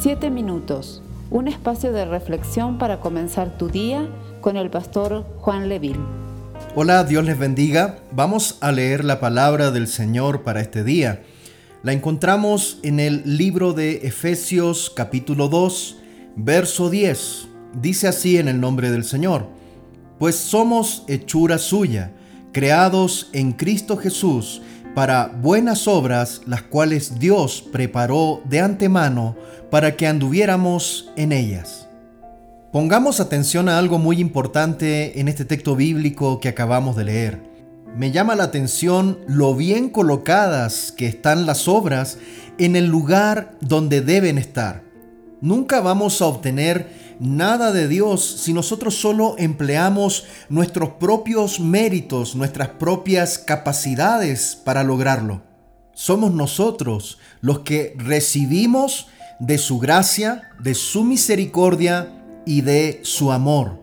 Siete minutos, un espacio de reflexión para comenzar tu día con el pastor Juan Leville. Hola, Dios les bendiga. Vamos a leer la palabra del Señor para este día. La encontramos en el libro de Efesios capítulo 2, verso 10. Dice así en el nombre del Señor, pues somos hechura suya, creados en Cristo Jesús para buenas obras, las cuales Dios preparó de antemano para que anduviéramos en ellas. Pongamos atención a algo muy importante en este texto bíblico que acabamos de leer. Me llama la atención lo bien colocadas que están las obras en el lugar donde deben estar. Nunca vamos a obtener nada de Dios si nosotros solo empleamos nuestros propios méritos, nuestras propias capacidades para lograrlo. Somos nosotros los que recibimos de su gracia, de su misericordia y de su amor.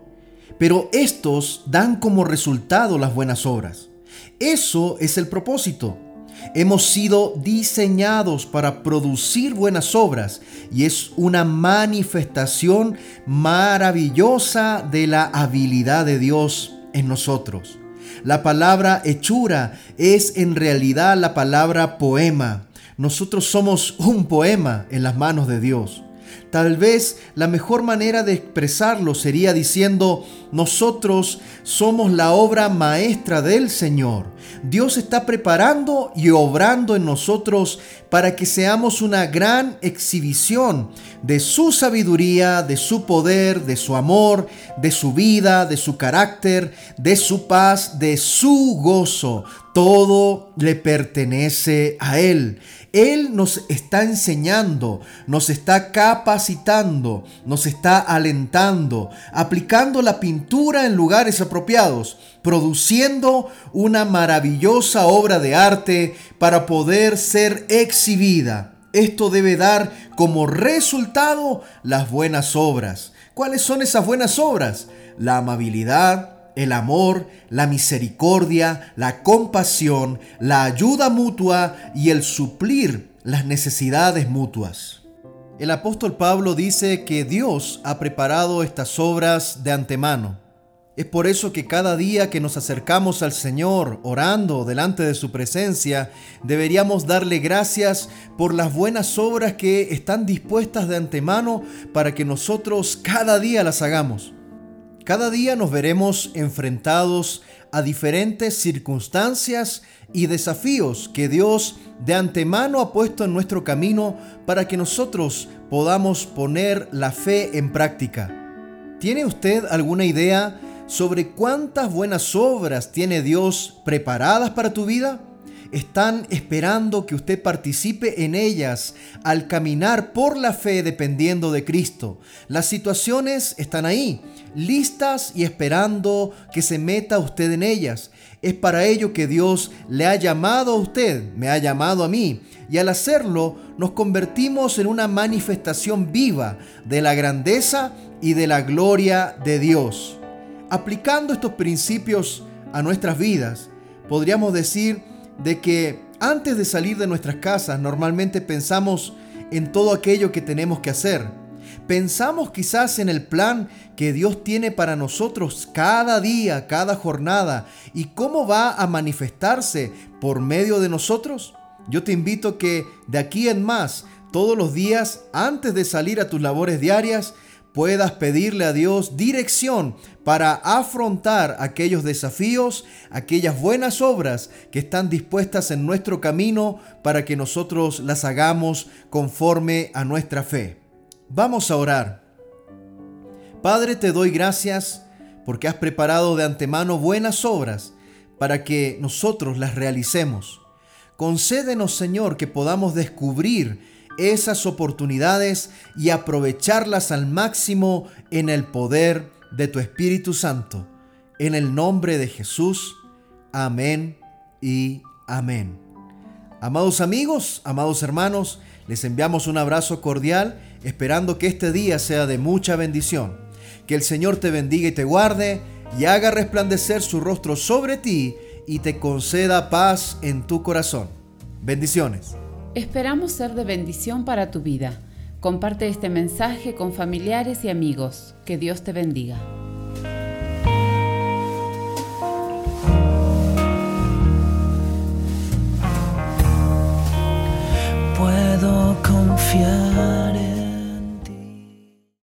Pero estos dan como resultado las buenas obras. Eso es el propósito. Hemos sido diseñados para producir buenas obras y es una manifestación maravillosa de la habilidad de Dios en nosotros. La palabra hechura es en realidad la palabra poema. Nosotros somos un poema en las manos de Dios. Tal vez la mejor manera de expresarlo sería diciendo, nosotros somos la obra maestra del Señor. Dios está preparando y obrando en nosotros para que seamos una gran exhibición de su sabiduría, de su poder, de su amor, de su vida, de su carácter, de su paz, de su gozo. Todo le pertenece a Él. Él nos está enseñando, nos está capacitando, nos está alentando, aplicando la pintura en lugares apropiados, produciendo una maravillosa obra de arte para poder ser exhibida. Esto debe dar como resultado las buenas obras. ¿Cuáles son esas buenas obras? La amabilidad, el amor, la misericordia, la compasión, la ayuda mutua y el suplir las necesidades mutuas. El apóstol Pablo dice que Dios ha preparado estas obras de antemano. Es por eso que cada día que nos acercamos al Señor orando delante de su presencia, deberíamos darle gracias por las buenas obras que están dispuestas de antemano para que nosotros cada día las hagamos. Cada día nos veremos enfrentados a diferentes circunstancias y desafíos que Dios de antemano ha puesto en nuestro camino para que nosotros podamos poner la fe en práctica. ¿Tiene usted alguna idea sobre cuántas buenas obras tiene Dios preparadas para tu vida? Están esperando que usted participe en ellas al caminar por la fe dependiendo de Cristo. Las situaciones están ahí, listas y esperando que se meta usted en ellas. Es para ello que Dios le ha llamado a usted, me ha llamado a mí, y al hacerlo nos convertimos en una manifestación viva de la grandeza y de la gloria de Dios. Aplicando estos principios a nuestras vidas, podríamos decir de que antes de salir de nuestras casas normalmente pensamos en todo aquello que tenemos que hacer. Pensamos quizás en el plan que Dios tiene para nosotros cada día, cada jornada y cómo va a manifestarse por medio de nosotros. Yo te invito que de aquí en más, todos los días, antes de salir a tus labores diarias, puedas pedirle a Dios dirección para afrontar aquellos desafíos, aquellas buenas obras que están dispuestas en nuestro camino para que nosotros las hagamos conforme a nuestra fe. Vamos a orar. Padre, te doy gracias porque has preparado de antemano buenas obras para que nosotros las realicemos. Concédenos, Señor, que podamos descubrir esas oportunidades y aprovecharlas al máximo en el poder de tu Espíritu Santo. En el nombre de Jesús. Amén y amén. Amados amigos, amados hermanos, les enviamos un abrazo cordial, esperando que este día sea de mucha bendición. Que el Señor te bendiga y te guarde, y haga resplandecer su rostro sobre ti, y te conceda paz en tu corazón. Bendiciones. Esperamos ser de bendición para tu vida. Comparte este mensaje con familiares y amigos. Que Dios te bendiga.